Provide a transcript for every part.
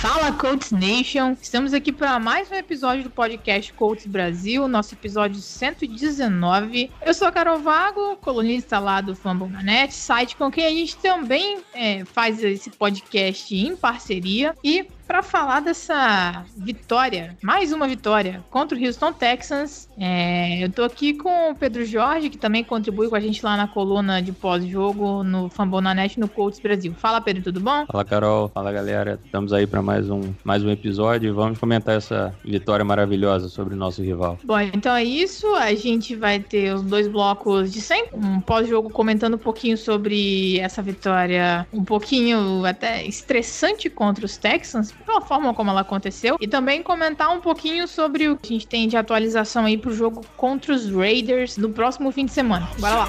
Fala Colts Nation, estamos aqui para mais um episódio do podcast Colts Brasil, nosso episódio 119. Eu sou a Carol Vago, colunista lá do Fambonanet, site com quem a gente também é, faz esse podcast em parceria. E para falar dessa vitória, mais uma vitória contra o Houston Texans, é, eu tô aqui com o Pedro Jorge, que também contribui com a gente lá na coluna de pós-jogo no Fambonanet no Colts Brasil. Fala Pedro, tudo bom? Fala Carol, fala galera, estamos aí para mais um, mais um episódio e vamos comentar essa vitória maravilhosa sobre o nosso rival. Bom, então é isso. A gente vai ter os dois blocos de sempre. Um pós-jogo comentando um pouquinho sobre essa vitória, um pouquinho até estressante contra os Texans, pela forma como ela aconteceu. E também comentar um pouquinho sobre o que a gente tem de atualização aí pro jogo contra os Raiders no próximo fim de semana. Bora lá.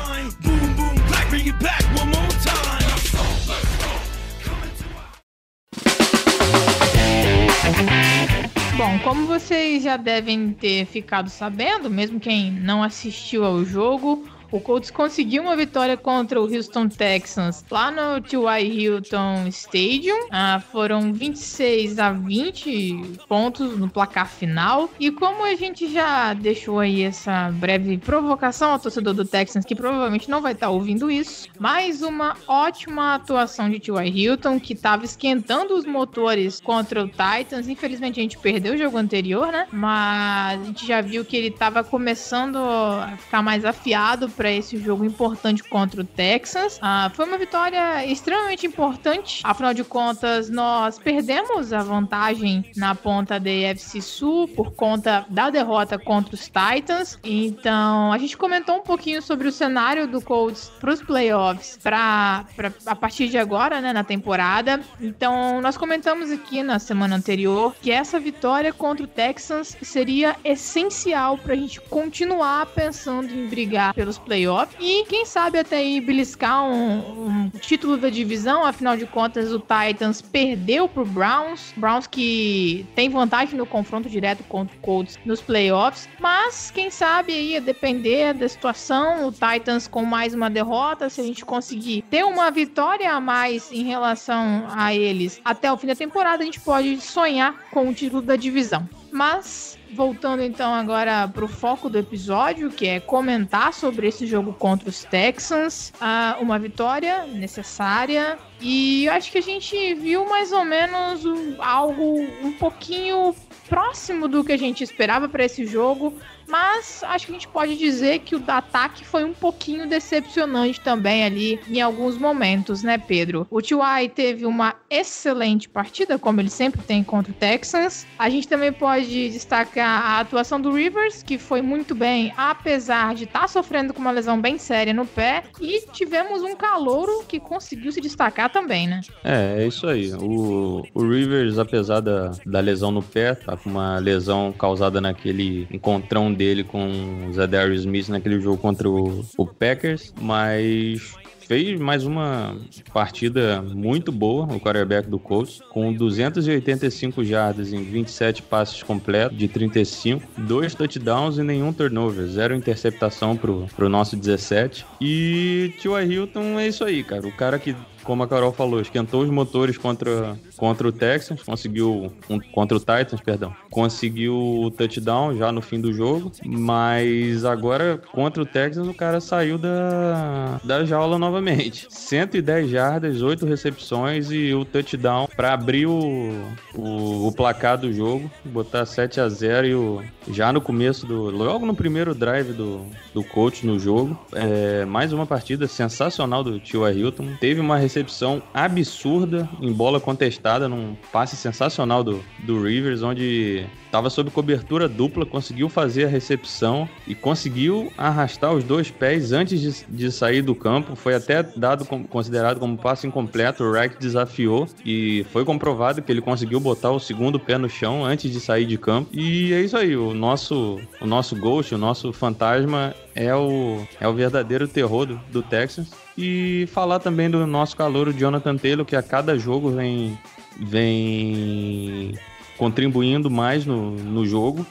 Bom, como vocês já devem ter ficado sabendo, mesmo quem não assistiu ao jogo, o Colts conseguiu uma vitória contra o Houston Texans lá no T.Y. Hilton Stadium. Ah, foram 26 a 20 pontos no placar final. E como a gente já deixou aí essa breve provocação ao torcedor do Texans, que provavelmente não vai estar ouvindo isso, mais uma ótima atuação de T.Y. Hilton, que estava esquentando os motores contra o Titans. Infelizmente a gente perdeu o jogo anterior, né? Mas a gente já viu que ele estava começando a ficar mais afiado para esse jogo importante contra o Texas. Ah, foi uma vitória extremamente importante. Afinal de contas, nós perdemos a vantagem na ponta da AFC Sul por conta da derrota contra os Titans. Então, a gente comentou um pouquinho sobre o cenário do Colts para os playoffs para a partir de agora, né, na temporada. Então, nós comentamos aqui na semana anterior que essa vitória contra o Texans seria essencial para a gente continuar pensando em brigar pelos playoffs e quem sabe até aí beliscar um, um título da divisão. Afinal de contas, o Titans perdeu pro Browns. Browns que tem vantagem no confronto direto contra o Colts nos playoffs. Mas quem sabe aí, a depender da situação, o Titans com mais uma derrota, se a gente conseguir ter uma vitória a mais em relação a eles até o fim da temporada, a gente pode sonhar com o título da divisão. Mas voltando então agora pro foco do episódio, que é comentar sobre esse jogo contra os Texans, ah, uma vitória necessária. E eu acho que a gente viu mais ou menos algo um pouquinho próximo do que a gente esperava para esse jogo, mas acho que a gente pode dizer que o ataque foi um pouquinho decepcionante também ali em alguns momentos, né, Pedro? O T.Y. teve uma excelente partida, como ele sempre tem contra o Texans. A gente também pode destacar a atuação do Rivers, que foi muito bem, apesar de estar sofrendo com uma lesão bem séria no pé. E tivemos um calouro que conseguiu se destacar também, né? É, é isso aí. O, o Rivers, apesar da, da lesão no pé, tá com uma lesão causada naquele encontrão dele com o Zadarius Smith naquele jogo contra o, o Packers, mas fez mais uma partida muito boa, o quarterback do Colts, com 285 jardas em 27 passes completos de 35, dois touchdowns e nenhum turnover, zero interceptação pro, pro nosso 17. E T.Y. Hilton é isso aí, cara. O cara que como a Carol falou, esquentou os motores contra, contra o Texans, conseguiu um, contra o Titans, perdão, conseguiu o touchdown já no fim do jogo, mas agora contra o Texans o cara saiu da, da jaula novamente. 110 jardas, 8 recepções e o touchdown para abrir o, o, o placar do jogo, botar 7 a 0 e o, já no começo do logo no primeiro drive do, do coach no jogo, é, mais uma partida sensacional do T.Y. Hilton, teve uma recepção absurda em bola contestada, num passe sensacional do, do Rivers, onde estava sob cobertura dupla, conseguiu fazer a recepção e conseguiu arrastar os dois pés antes de, de sair do campo. Foi até dado considerado como passe incompleto. O Reich desafiou e foi comprovado que ele conseguiu botar o segundo pé no chão antes de sair de campo. E é isso aí, o nosso, o nosso Ghost, o nosso fantasma é o, é o verdadeiro terror do, do Texans. E falar também do nosso calor, Jonathan Taylor, que a cada jogo vem, vem contribuindo mais no, no jogo.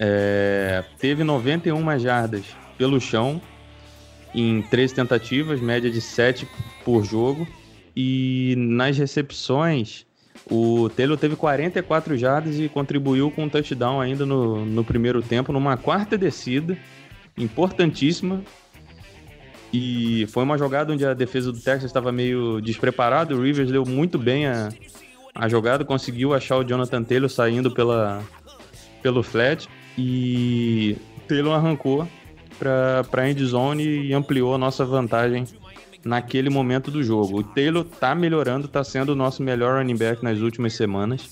É, teve 91 jardas pelo chão em três tentativas, média de 7 por jogo. E nas recepções, o Taylor teve 44 jardas e contribuiu com um touchdown ainda no, no primeiro tempo, numa quarta descida, importantíssima. E foi uma jogada onde a defesa do Texas estava meio despreparada. O Rivers deu muito bem a, a jogada, conseguiu achar o Jonathan Taylor saindo pela, pelo flat. E Taylor arrancou para a endzone e ampliou a nossa vantagem naquele momento do jogo. O Taylor tá melhorando, tá sendo o nosso melhor running back nas últimas semanas.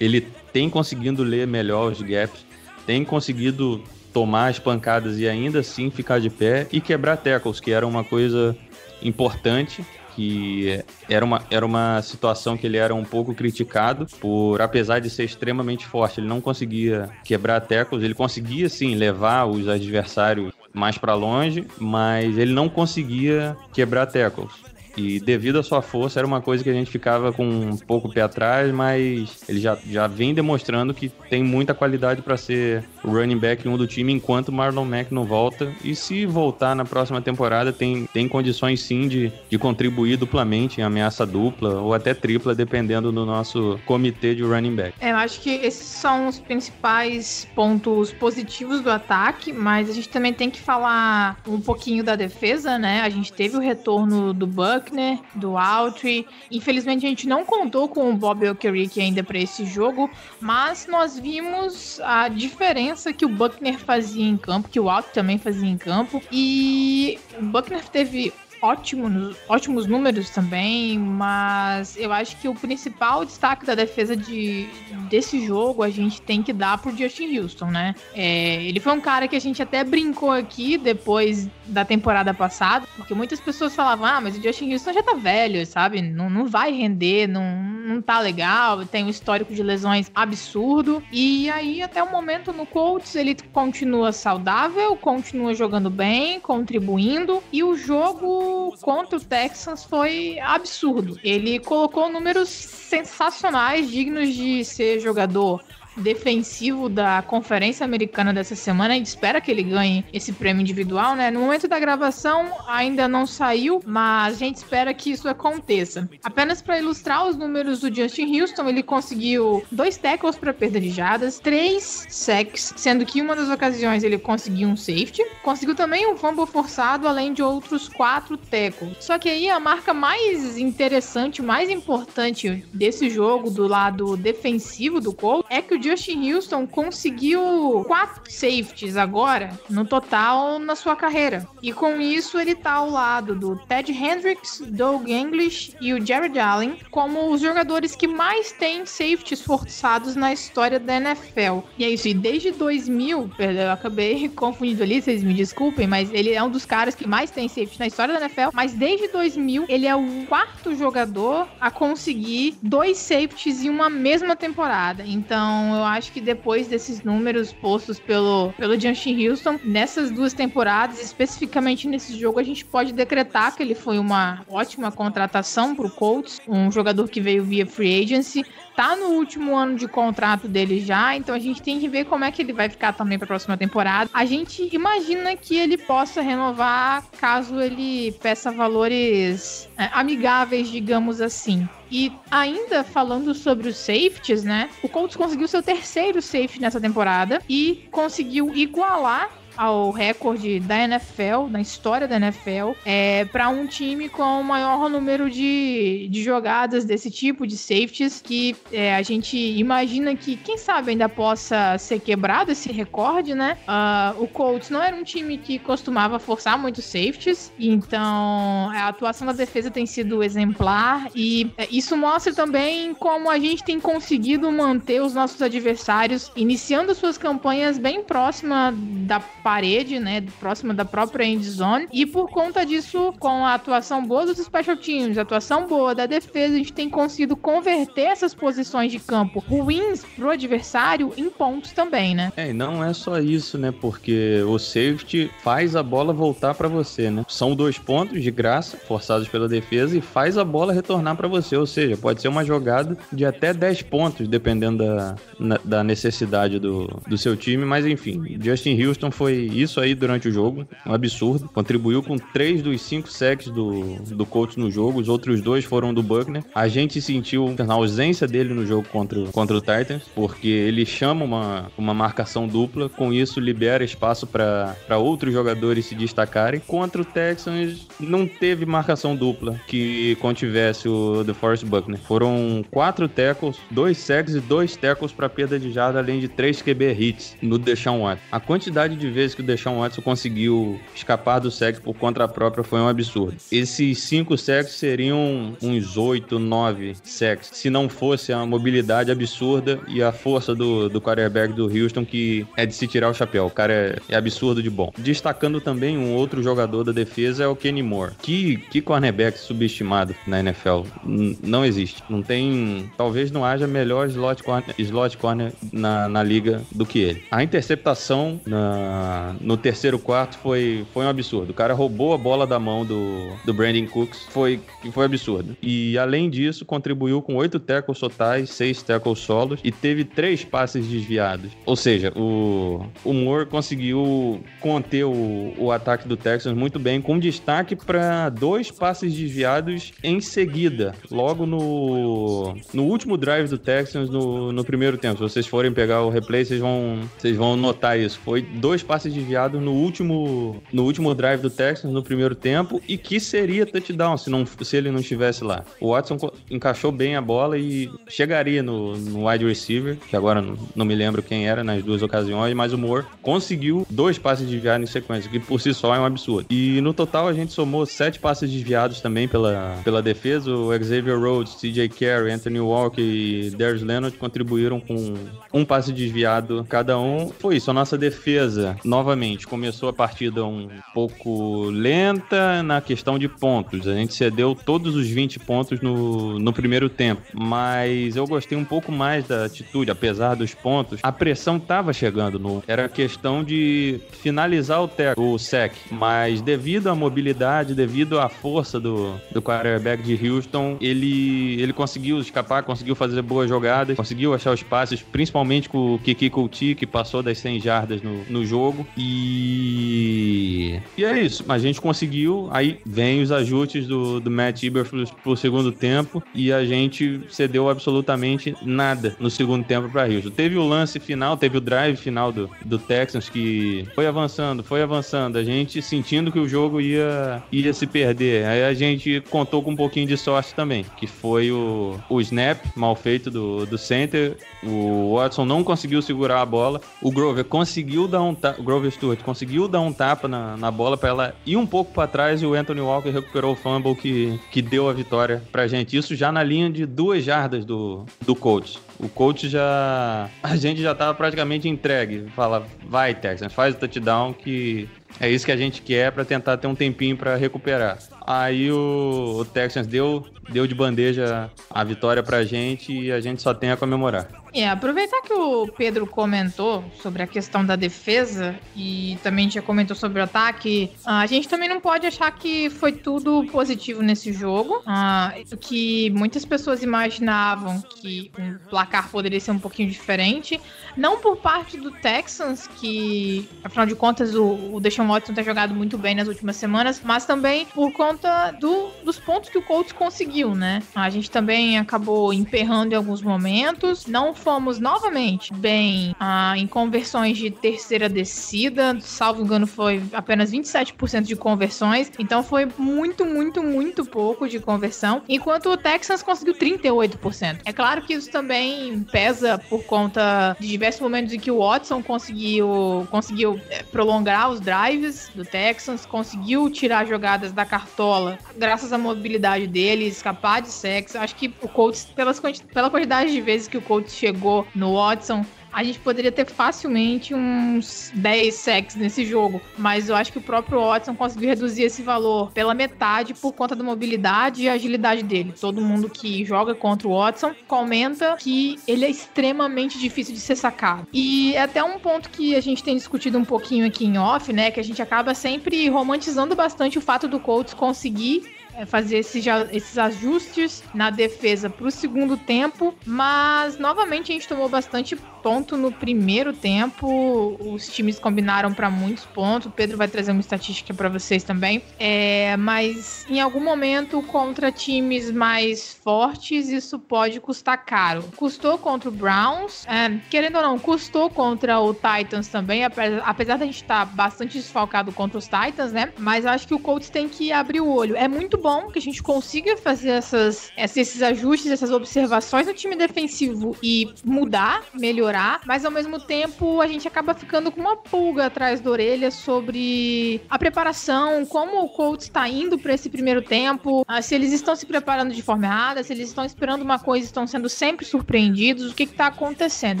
Ele tem conseguido ler melhor os gaps, tem conseguido tomar as pancadas e ainda assim ficar de pé e quebrar tackles, que era uma coisa importante que era uma, era uma situação que ele era um pouco criticado por, apesar de ser extremamente forte, ele não conseguia quebrar tackles, ele conseguia sim levar os adversários mais para longe, mas ele não conseguia quebrar tackles. E devido à sua força, era uma coisa que a gente ficava com um pouco pé atrás, mas ele já, já vem demonstrando que tem muita qualidade para ser o running back 1 do time, enquanto Marlon Mack não volta. E se voltar na próxima temporada, tem, tem condições sim de, de contribuir duplamente em ameaça dupla ou até tripla, dependendo do nosso comitê de running back. É, eu acho que esses são os principais pontos positivos do ataque, mas a gente também tem que falar um pouquinho da defesa, né? A gente teve o retorno do Buck Buckner, do Altry. Infelizmente a gente não contou com o Bob Okereke ainda para esse jogo, mas nós vimos a diferença que o Buckner fazia em campo, que o Altry também fazia em campo. E o Buckner teve ótimos, ótimos números também, mas eu acho que o principal destaque da defesa de, desse jogo a gente tem que dar pro Justin Houston, né? É, ele foi um cara que a gente até brincou aqui depois da temporada passada, porque muitas pessoas falavam, ah, mas o Justin Houston já tá velho, sabe? Não, não vai render, não, não tá legal, tem um histórico de lesões absurdo. E aí, até o momento no Colts, ele continua saudável, continua jogando bem, contribuindo, e o jogo contra o Texans foi absurdo. Ele colocou números sensacionais, dignos de ser jogador defensivo da Conferência Americana dessa semana. A gente espera que ele ganhe esse prêmio individual, né? No momento da gravação ainda não saiu, mas a gente espera que isso aconteça. Apenas para ilustrar os números do Justin Houston, ele conseguiu dois tackles para perda de jadas, três sacks, sendo que uma das ocasiões ele conseguiu um safety, conseguiu também um fumble forçado, além de outros quatro tackles. Só que aí a marca mais interessante, mais importante desse jogo do lado defensivo do Cole é que o Justin Houston conseguiu quatro safeties agora, no total, na sua carreira. E com isso, ele tá ao lado do Ted Hendricks, Doug English e o Jared Allen como os jogadores que mais têm safeties forçados na história da NFL. E é isso, e desde 2000, eu acabei confundindo ali, vocês me desculpem, mas ele é um dos caras que mais tem safety na história da NFL, mas desde 2000 ele é o quarto jogador a conseguir dois safeties em uma mesma temporada. Então, eu acho que depois desses números postos pelo, pelo Justin Houston, nessas duas temporadas, especificamente nesse jogo, a gente pode decretar que ele foi uma ótima contratação para o Colts, um jogador que veio via free agency, tá no último ano de contrato dele já, então a gente tem que ver como é que ele vai ficar também para a próxima temporada. A gente imagina que ele possa renovar caso ele peça valores é, amigáveis, digamos assim. E ainda falando sobre os safeties, né? O Colts conseguiu seu terceiro safety nessa temporada e conseguiu igualar ao recorde da NFL, na história da NFL, é, para um time com o maior número de, de jogadas desse tipo, de safeties, que é, a gente imagina que, quem sabe, ainda possa ser quebrado esse recorde, né? Uh, o Colts não era um time que costumava forçar muitos safeties, então a atuação da defesa tem sido exemplar e é, isso mostra também como a gente tem conseguido manter os nossos adversários iniciando suas campanhas bem próxima da parede, né, próxima da própria end zone. E por conta disso, com a atuação boa dos special teams, atuação boa da defesa, a gente tem conseguido converter essas posições de campo ruins pro adversário em pontos também, né? É, e não é só isso, né? Porque o safety faz a bola voltar para você, né? São dois pontos de graça, forçados pela defesa, e faz a bola retornar para você. Ou seja, pode ser uma jogada de até 10 pontos, dependendo da, na, da necessidade do, do seu time. Mas enfim, Justin Houston foi isso aí durante o jogo, um absurdo. Contribuiu com três dos cinco sacks do, do coach no jogo, os outros dois foram do Buckner. A gente sentiu a ausência dele no jogo contra, contra o Titans, porque ele chama uma, uma marcação dupla, com isso libera espaço para outros jogadores se destacarem. Contra o Texans, não teve marcação dupla que contivesse o DeForest Buckner. Foram quatro tackles, dois sacks e dois tackles para perda de jarda, além de três QB hits no Deshaun Watson. A quantidade de vezes que o Deshaun Watson conseguiu escapar do sack por conta própria foi um absurdo. Esses cinco sacks seriam uns oito, nove sacks, se não fosse a mobilidade absurda e a força do, do quarterback do Houston, que é de se tirar o chapéu. O cara é, é absurdo de bom. Destacando também um outro jogador da defesa é o Kenny Moore. Que, que cornerback subestimado na NFL. N não existe. Não tem. Talvez não haja melhor slot corner, slot corner na, na liga do que ele. A interceptação na, no terceiro quarto foi, foi um absurdo. O cara roubou a bola da mão do, do Brandon Cooks. Foi, foi absurdo. E além disso, contribuiu com oito tackles totais, seis tackles solos e teve três passes desviados. Ou seja, o, o Moore conseguiu conter o, o ataque do Texans muito bem, com destaque para dois passes desviados em seguida, logo no, no último drive do Texans no, no primeiro tempo. Se vocês forem pegar o replay, vocês vão, vocês vão notar isso. Foi dois passes desviados no último, no último drive do Texans no primeiro tempo e que seria touchdown se, não, se ele não estivesse lá. O Watson encaixou bem a bola e chegaria no, no wide receiver, que agora não, não, me lembro quem era nas duas ocasiões, mas o Moore conseguiu dois passes desviados em sequência, que por si só é um absurdo. E no total a gente somou sete passes desviados também pela, pela defesa. O Xavier Rhodes, TJ Carey, Anthony Walker e Darius Leonard contribuíram com um passe desviado cada um. Foi isso, a nossa defesa, novamente, começou a partida um pouco lenta na questão de pontos. A gente cedeu todos os 20 pontos no, no primeiro tempo, mas eu gostei um pouco mais da atitude, apesar dos pontos. A pressão estava chegando no. Era questão de finalizar o, tec, o sec, mas devido à mobilidade, devido à força do, do quarterback de Houston, ele, ele conseguiu escapar, conseguiu fazer boas jogadas, conseguiu achar os passes, principalmente com o Kiki Couti, que passou das 100 jardas no, no jogo. E. E é isso. A gente conseguiu. Aí vem os ajustes do, do Matt Eberflus pro segundo tempo e a gente cedeu absolutamente nada no segundo tempo para Houston. Teve o lance final, teve o drive final do, do Texans que foi avançando, foi avançando, a gente sentindo que o jogo ia, ia se perder. Aí a gente contou com um pouquinho de sorte também, que foi o, o snap mal feito do, do center. O Watson não conseguiu segurar a bola. O Grover conseguiu dar um o Grover Stewart conseguiu dar um tapa na, na bola para ela ir um pouco para trás e o Anthony Walker recuperou o fumble que, que deu a vitória pra gente. Isso já na linha de duas jardas do, do coach. O coach já. A gente já tava praticamente entregue. Fala, vai, Texans, faz o touchdown que é isso que a gente quer para tentar ter um tempinho para recuperar. Aí o, o Texans deu, deu de bandeja a vitória pra gente e a gente só tem a comemorar. É, aproveitar que o Pedro comentou sobre a questão da defesa e também já comentou sobre o ataque, a gente também não pode achar que foi tudo positivo nesse jogo. Uh, que muitas pessoas imaginavam que o placar poderia ser um pouquinho diferente. Não por parte do Texans, que afinal de contas o, o Deshaun Watson tem jogado muito bem nas últimas semanas, mas também por conta do, dos pontos que o Colts conseguiu, né? A gente também acabou emperrando em alguns momentos. Não fomos novamente bem ah, em conversões de terceira descida, salvo engano, foi apenas 27% de conversões, então foi muito, muito, muito pouco de conversão, enquanto o Texans conseguiu 38%. É claro que isso também pesa por conta de diversos momentos em que o Watson conseguiu, conseguiu é, prolongar os drives do Texans, conseguiu tirar jogadas da cartola graças à mobilidade dele, escapar de sexo. Acho que o Colts, pelas, pela quantidade de vezes que o Colts chegou chegou no Watson, a gente poderia ter facilmente uns 10 sacks nesse jogo. Mas eu acho que o próprio Watson conseguiu reduzir esse valor pela metade por conta da mobilidade e agilidade dele. Todo mundo que joga contra o Watson comenta que ele é extremamente difícil de ser sacado. E é até um ponto que a gente tem discutido um pouquinho aqui em off, né? Que a gente acaba sempre romantizando bastante o fato do Colts conseguir fazer esses, esses ajustes na defesa para o segundo tempo, mas novamente a gente tomou bastante ponto no primeiro tempo. Os times combinaram para muitos pontos. O Pedro vai trazer uma estatística para vocês também. É, mas em algum momento, contra times mais fortes, isso pode custar caro. Custou contra o Browns, é, querendo ou não, custou contra o Titans também, apesar, apesar da gente estar tá bastante desfalcado contra os Titans, né? Mas acho que o Colts tem que abrir o olho. É muito bom que a gente consiga fazer essas, esses ajustes, essas observações no time defensivo e mudar, melhorar, mas ao mesmo tempo a gente acaba ficando com uma pulga atrás da orelha sobre a preparação, como o Colts está indo para esse primeiro tempo, ah, se eles estão se preparando de forma errada, se eles estão esperando uma coisa, estão sendo sempre surpreendidos, o que está acontecendo?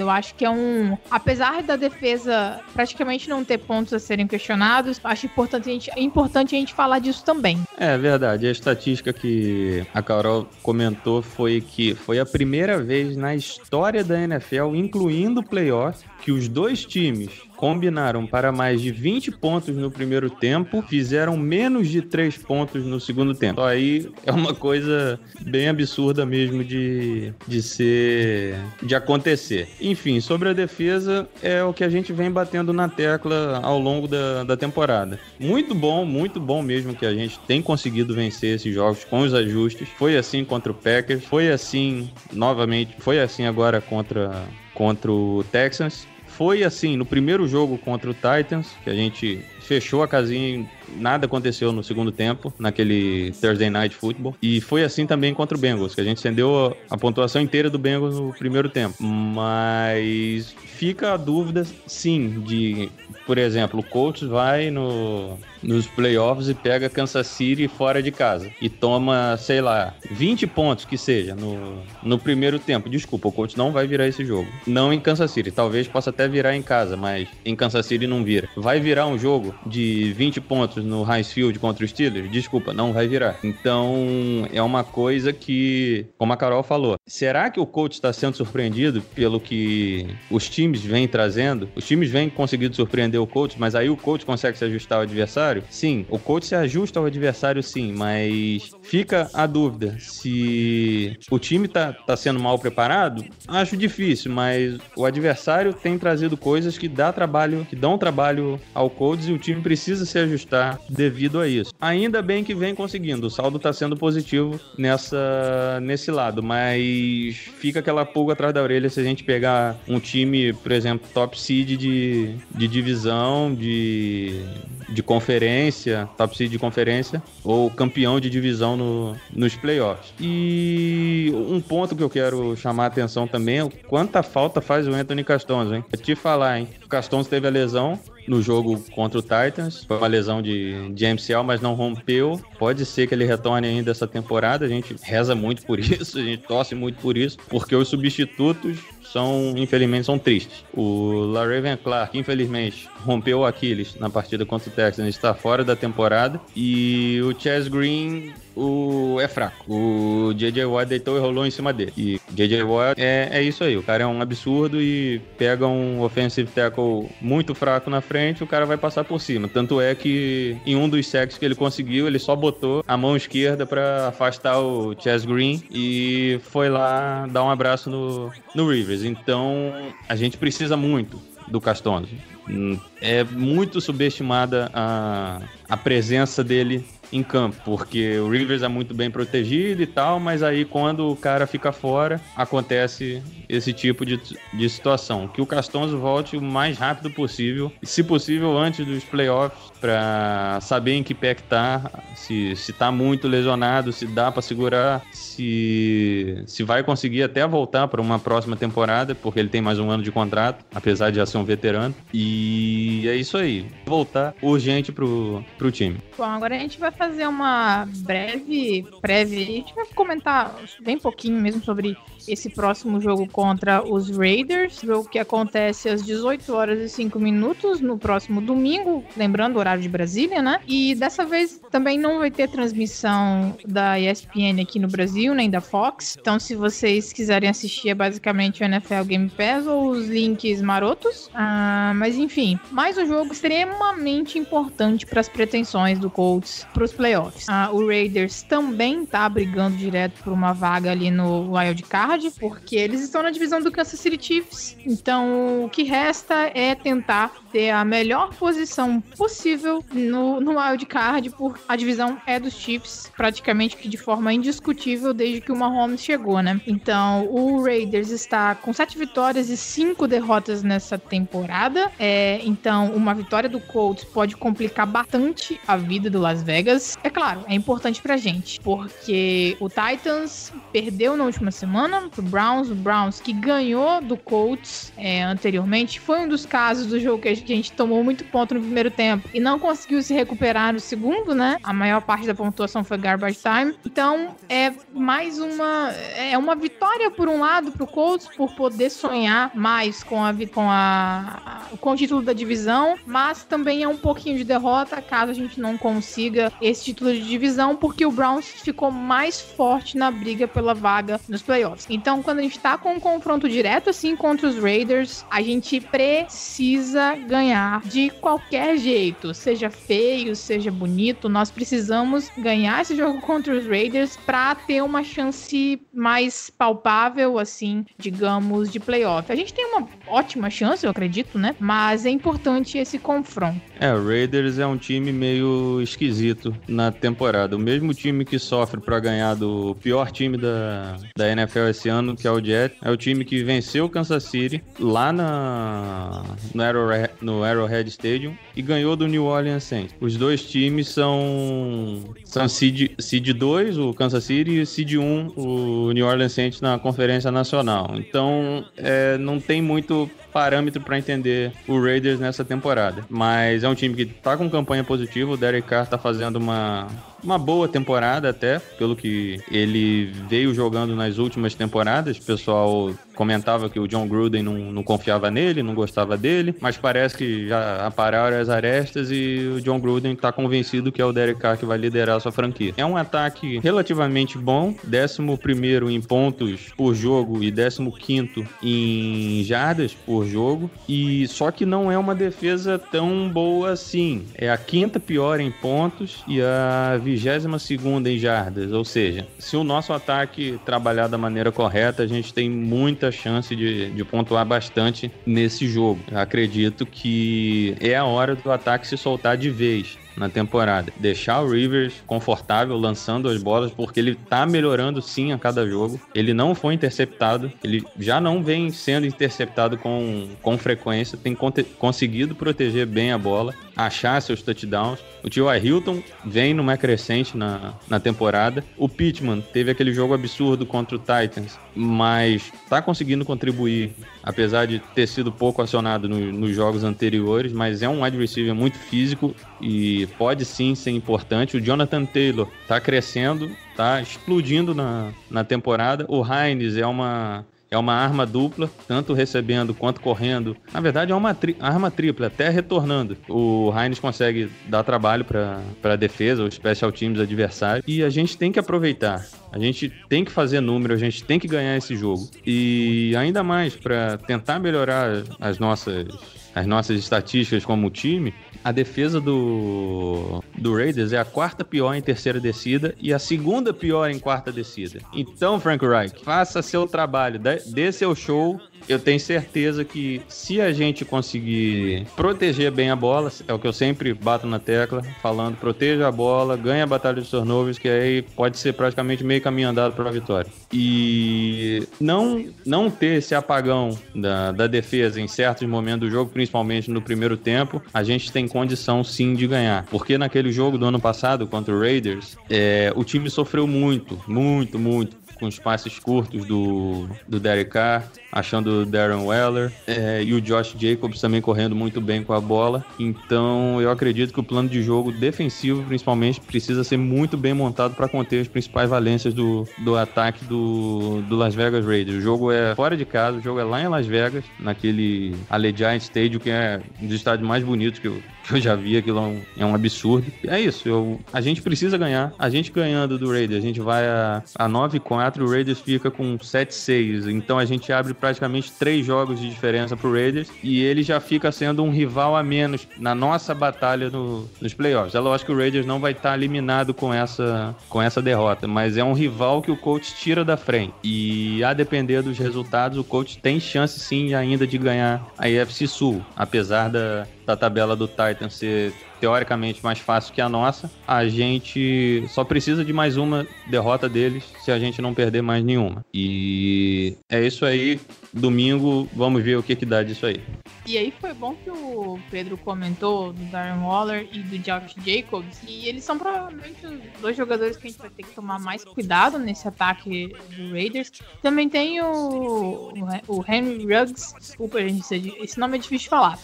Eu acho que é um, apesar da defesa praticamente não ter pontos a serem questionados, acho importante a gente, é importante a gente falar disso também. É verdade estatística que a Carol comentou foi que foi a primeira vez na história da NFL, incluindo playoff, que os dois times combinaram para mais de 20 pontos no primeiro tempo, fizeram menos de 3 pontos no segundo tempo. Então, aí é uma coisa bem absurda mesmo de, de ser. de acontecer. Enfim, sobre a defesa, é o que a gente vem batendo na tecla ao longo da, da temporada. Muito bom, muito bom mesmo que a gente tem conseguido vencer esses jogos com os ajustes. Foi assim contra o Packers, foi assim novamente, foi assim agora contra, contra o Texans foi assim no primeiro jogo contra o Titans, que a gente fechou a casinha nada aconteceu no segundo tempo, naquele Thursday Night Football. E foi assim também contra o Bengals, que a gente acendeu a pontuação inteira do Bengals no primeiro tempo. Mas fica a dúvida, sim, de, por exemplo, o Colts vai no, nos playoffs e pega Kansas City fora de casa e toma, sei lá, 20 pontos que seja no, no primeiro tempo. Desculpa, o Colts não vai virar esse jogo. Não em Kansas City, talvez possa até virar em casa, mas em Kansas City não vira. Vai virar um jogo de 20 pontos no Heinz Field contra os Steelers? Desculpa, não vai virar. Então, é uma coisa que, como a Carol falou, será que o coach está sendo surpreendido pelo que os times vêm trazendo? Os times vêm conseguindo surpreender o coach, mas aí o coach consegue se ajustar ao adversário? Sim, o coach se ajusta ao adversário sim, mas fica a dúvida se o time tá, tá sendo mal preparado. Acho difícil, mas o adversário tem trazido coisas que dá trabalho, que dão trabalho ao coach e o time precisa se ajustar devido a isso. Ainda bem que vem conseguindo, o saldo está sendo positivo nessa nesse lado, mas fica aquela pulga atrás da orelha se a gente pegar um time, por exemplo, top seed de, de divisão, de, de conferência, top seed de conferência, ou campeão de divisão no, nos playoffs. E um ponto que eu quero chamar a atenção também é quanta falta faz o Anthony Castonzo, hein? Vou te falar, hein? O Castonzo teve a lesão, no jogo contra o Titans. Foi uma lesão de, de MCL, mas não rompeu. Pode ser que ele retorne ainda essa temporada. A gente reza muito por isso, a gente torce muito por isso, porque os substitutos são, infelizmente, são tristes. O LaRaven Clark, infelizmente, rompeu o Aquiles na partida contra o Texans, está fora da temporada. E o Chaz Green o, é fraco. O J.J. Watt deitou e rolou em cima dele. E J.J. Watt é, é isso aí. O cara é um absurdo e pega um offensive tackle muito fraco na frente, o cara vai passar por cima. Tanto é que em um dos sacks que ele conseguiu, ele só botou a mão esquerda para afastar o Chess Green e foi lá dar um abraço no, no Rivers. Então a gente precisa muito do Castonzo. Hum, é muito subestimada a, a presença dele em campo, porque o Rivers é muito bem protegido e tal, mas aí quando o cara fica fora, acontece esse tipo de, de situação. Que o Castonzo volte o mais rápido possível, se possível antes dos playoffs, para saber em que pé que tá, se, se tá muito lesionado, se dá para segurar, se, se vai conseguir até voltar para uma próxima temporada, porque ele tem mais um ano de contrato, apesar de já ser um veterano. E é isso aí. Voltar urgente pro, pro time. Bom, agora a gente vai fazer fazer uma breve prévia. A gente vai comentar bem pouquinho mesmo sobre esse próximo jogo contra os Raiders, jogo que acontece às 18 horas e 5 minutos no próximo domingo, lembrando o horário de Brasília, né? E dessa vez também não vai ter transmissão da ESPN aqui no Brasil, nem da Fox. Então, se vocês quiserem assistir, é basicamente o NFL Game Pass ou os links marotos. Ah, mas enfim, mais um jogo extremamente importante para as pretensões do Colts para os playoffs. Ah, o Raiders também tá brigando direto por uma vaga ali no Wild Card, porque eles estão na divisão do Kansas City Chiefs. Então, o que resta é tentar ter a melhor posição possível no, no Wild Card, porque a divisão é dos Chiefs, praticamente que de forma indiscutível desde que o Mahomes chegou, né? Então, o Raiders está com sete vitórias e cinco derrotas nessa temporada. É, então, uma vitória do Colts pode complicar bastante a vida do Las Vegas. É claro, é importante pra gente, porque o Titans perdeu na última semana pro Browns, o Browns que ganhou do Colts é, anteriormente. Foi um dos casos do jogo que a gente tomou muito ponto no primeiro tempo e não conseguiu se recuperar no segundo, né? A maior parte da pontuação foi garbage time. Então, é mais uma é uma vitória por um lado pro Colts por poder sonhar mais com a com a com o título da divisão, mas também é um pouquinho de derrota caso a gente não consiga esse título de divisão, porque o Browns ficou mais forte na briga pela vaga nos playoffs. Então, quando a gente tá com um confronto direto assim contra os Raiders, a gente precisa ganhar de qualquer jeito, seja feio, seja bonito, nós precisamos ganhar esse jogo contra os Raiders para ter uma chance mais palpável assim, digamos, de playoff. A gente tem uma ótima chance, eu acredito, né? Mas é importante esse confronto. É, o Raiders é um time meio esquisito na temporada. O mesmo time que sofre para ganhar do pior time da, da NFL esse ano, que é o Jet, é o time que venceu o Kansas City lá na, no, Arrowhead, no Arrowhead Stadium e ganhou do New Orleans Saints. Os dois times são, são seed 2, o Kansas City, e seed 1, o New Orleans Saints na Conferência Nacional. Então, é, não tem muito parâmetro para entender o Raiders nessa temporada. Mas é um time que tá com campanha positiva, o Derek Carr tá fazendo uma uma boa temporada até, pelo que ele veio jogando nas últimas temporadas. O pessoal comentava que o John Gruden não, não confiava nele, não gostava dele, mas parece que já apararam as arestas e o John Gruden está convencido que é o Derek Carr que vai liderar a sua franquia. É um ataque relativamente bom, 11 em pontos por jogo e 15 em jardas por jogo, e só que não é uma defesa tão boa assim. É a quinta pior em pontos e a 22 segunda em jardas, ou seja, se o nosso ataque trabalhar da maneira correta, a gente tem muita chance de, de pontuar bastante nesse jogo. Acredito que é a hora do ataque se soltar de vez na temporada. Deixar o Rivers confortável lançando as bolas, porque ele tá melhorando sim a cada jogo. Ele não foi interceptado, ele já não vem sendo interceptado com, com frequência, tem conseguido proteger bem a bola, achar seus touchdowns. O T.Y. Hilton vem numa crescente na, na temporada. O Pittman teve aquele jogo absurdo contra o Titans, mas tá conseguindo contribuir, apesar de ter sido pouco acionado no, nos jogos anteriores, mas é um wide receiver muito físico e pode sim ser importante. O Jonathan Taylor tá crescendo, tá explodindo na, na temporada. O Hines é uma é uma arma dupla, tanto recebendo quanto correndo. Na verdade, é uma tri arma tripla, até retornando. O Heinz consegue dar trabalho para a defesa, os special teams adversários. E a gente tem que aproveitar. A gente tem que fazer número, a gente tem que ganhar esse jogo. E ainda mais para tentar melhorar as nossas as nossas estatísticas como time, a defesa do, do Raiders é a quarta pior em terceira descida e a segunda pior em quarta descida. Então, Frank Reich, faça seu trabalho, dê seu show eu tenho certeza que se a gente conseguir proteger bem a bola, é o que eu sempre bato na tecla, falando proteja a bola, ganha a batalha de turnovers, que aí pode ser praticamente meio caminho andado para a vitória. E não, não ter esse apagão da, da defesa em certos momentos do jogo, principalmente no primeiro tempo, a gente tem condição sim de ganhar. Porque naquele jogo do ano passado contra o Raiders, é, o time sofreu muito, muito, muito com os passes curtos do, do Derek Carr, achando do Darren Weller é, e o Josh Jacobs também correndo muito bem com a bola. Então eu acredito que o plano de jogo defensivo, principalmente, precisa ser muito bem montado para conter as principais valências do, do ataque do, do Las Vegas Raiders. O jogo é fora de casa, o jogo é lá em Las Vegas, naquele Allegiant Stadium, que é um dos estádios mais bonitos que eu, que eu já vi, aquilo é um, é um absurdo. É isso, eu, a gente precisa ganhar. A gente ganhando do Raiders, a gente vai a, a 9-4, o Raiders fica com 7-6. Então a gente abre praticamente três jogos de diferença pro Raiders e ele já fica sendo um rival a menos na nossa batalha no, nos playoffs. É lógico que o Raiders não vai estar tá eliminado com essa, com essa derrota, mas é um rival que o coach tira da frente. E a depender dos resultados, o coach tem chance sim ainda de ganhar a AFC Sul, apesar da, da tabela do Titans ser teoricamente mais fácil que a nossa, a gente só precisa de mais uma derrota deles se a gente não perder mais nenhuma. E é isso aí. Domingo, vamos ver o que, que dá disso aí. E aí foi bom que o Pedro comentou do Darren Waller e do Josh Jacobs. E eles são provavelmente os dois jogadores que a gente vai ter que tomar mais cuidado nesse ataque do Raiders. Também tem o, o Henry Ruggs. Desculpa, gente, esse nome é difícil de falar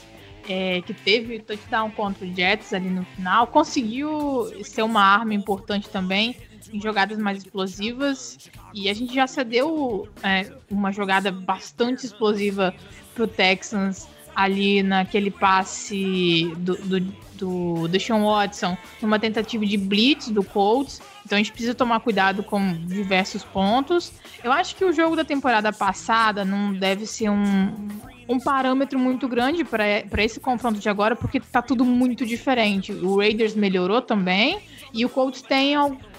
é, que teve touchdown contra o Jets ali no final, conseguiu ser uma arma importante também em jogadas mais explosivas. E a gente já cedeu é, uma jogada bastante explosiva pro Texans ali naquele passe do, do, do Deshaun Watson, numa tentativa de blitz do Colts. Então a gente precisa tomar cuidado com diversos pontos. Eu acho que o jogo da temporada passada não deve ser um, um parâmetro muito grande para esse confronto de agora, porque tá tudo muito diferente. O Raiders melhorou também e o Colts tem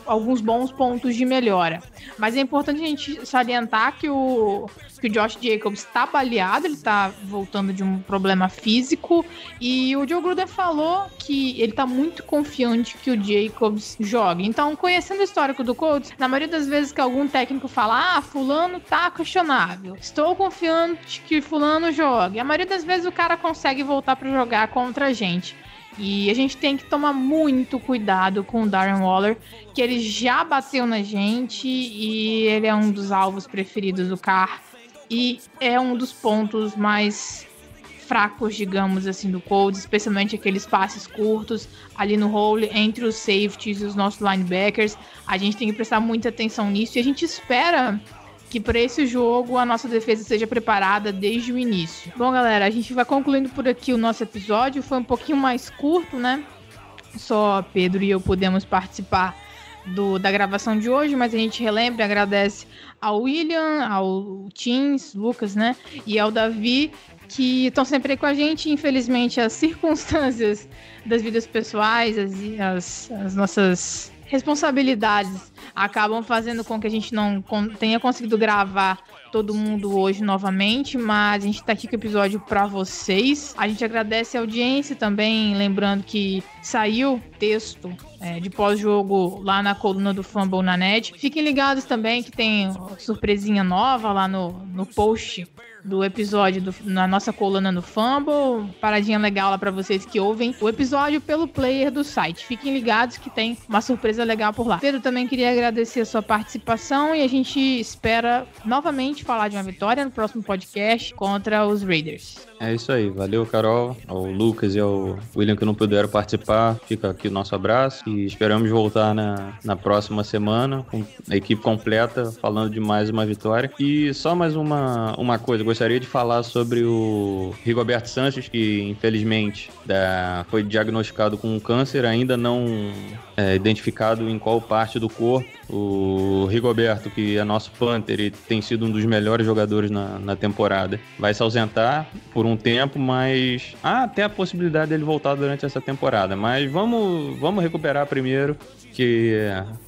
alguns bons pontos de melhora. Mas é importante a gente salientar que o, que o Josh Jacobs está baleado, ele está voltando de um problema físico. E o Joe Gruden falou que ele está muito confiante que o Jacobs jogue. Então, conhecendo o histórico do Colts, na maioria das vezes que algum técnico fala, ah, fulano tá questionável, estou confiante que fulano jogue. A maioria das vezes o cara consegue voltar para jogar contra a gente. E a gente tem que tomar muito cuidado com o Darren Waller, que ele já bateu na gente e ele é um dos alvos preferidos do Carr. E é um dos pontos mais fracos, digamos assim, do Colts, especialmente aqueles passes curtos ali no hole entre os safeties e os nossos linebackers. A gente tem que prestar muita atenção nisso e a gente espera que para esse jogo a nossa defesa seja preparada desde o início. Bom, galera, a gente vai concluindo por aqui o nosso episódio. Foi um pouquinho mais curto, né? Só Pedro e eu podemos participar do, da gravação de hoje, mas a gente relembra e agradece ao William, ao Teams, Lucas, né? E ao Davi, que estão sempre aí com a gente. Infelizmente, as circunstâncias das vidas pessoais, as, as, as nossas responsabilidades acabam fazendo com que a gente não tenha conseguido gravar todo mundo hoje novamente, mas a gente tá aqui com o episódio para vocês. A gente agradece a audiência também, lembrando que saiu texto é, de pós-jogo lá na coluna do Fumble na net. Fiquem ligados também que tem surpresinha nova lá no, no post do episódio do, na nossa coluna no Fumble. Paradinha legal lá para vocês que ouvem o episódio pelo player do site. Fiquem ligados que tem uma surpresa legal por lá. Pedro, também queria agradecer a sua participação e a gente espera novamente falar de uma vitória no próximo podcast contra os Raiders. É isso aí, valeu Carol, ao Lucas e ao William que não puderam participar, fica aqui o nosso abraço e esperamos voltar na, na próxima semana com a equipe completa falando de mais uma vitória. E só mais uma, uma coisa, gostaria de falar sobre o Rigoberto Sanches, que infelizmente da, foi diagnosticado com um câncer, ainda não é, identificado em qual parte do corpo. O Rigoberto, que é nosso Panther e tem sido um dos melhores jogadores na, na temporada, vai se ausentar por um tempo, mas há até a possibilidade dele voltar durante essa temporada. Mas vamos, vamos recuperar primeiro que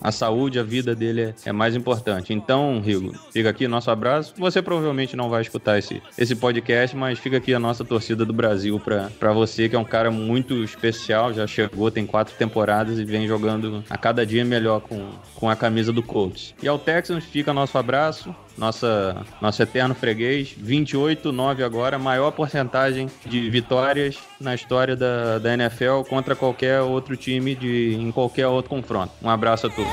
a saúde, a vida dele é, é mais importante. Então, Rigo, fica aqui nosso abraço. Você provavelmente não vai escutar esse, esse podcast, mas fica aqui a nossa torcida do Brasil para você, que é um cara muito especial, já chegou, tem quatro temporadas e vem jogando a cada dia melhor com, com a camisa do Colts. E ao Texans fica nosso abraço nossa, nosso eterno freguês, 28-9 agora, maior porcentagem de vitórias na história da, da NFL contra qualquer outro time de, em qualquer outro confronto. Um abraço a todos.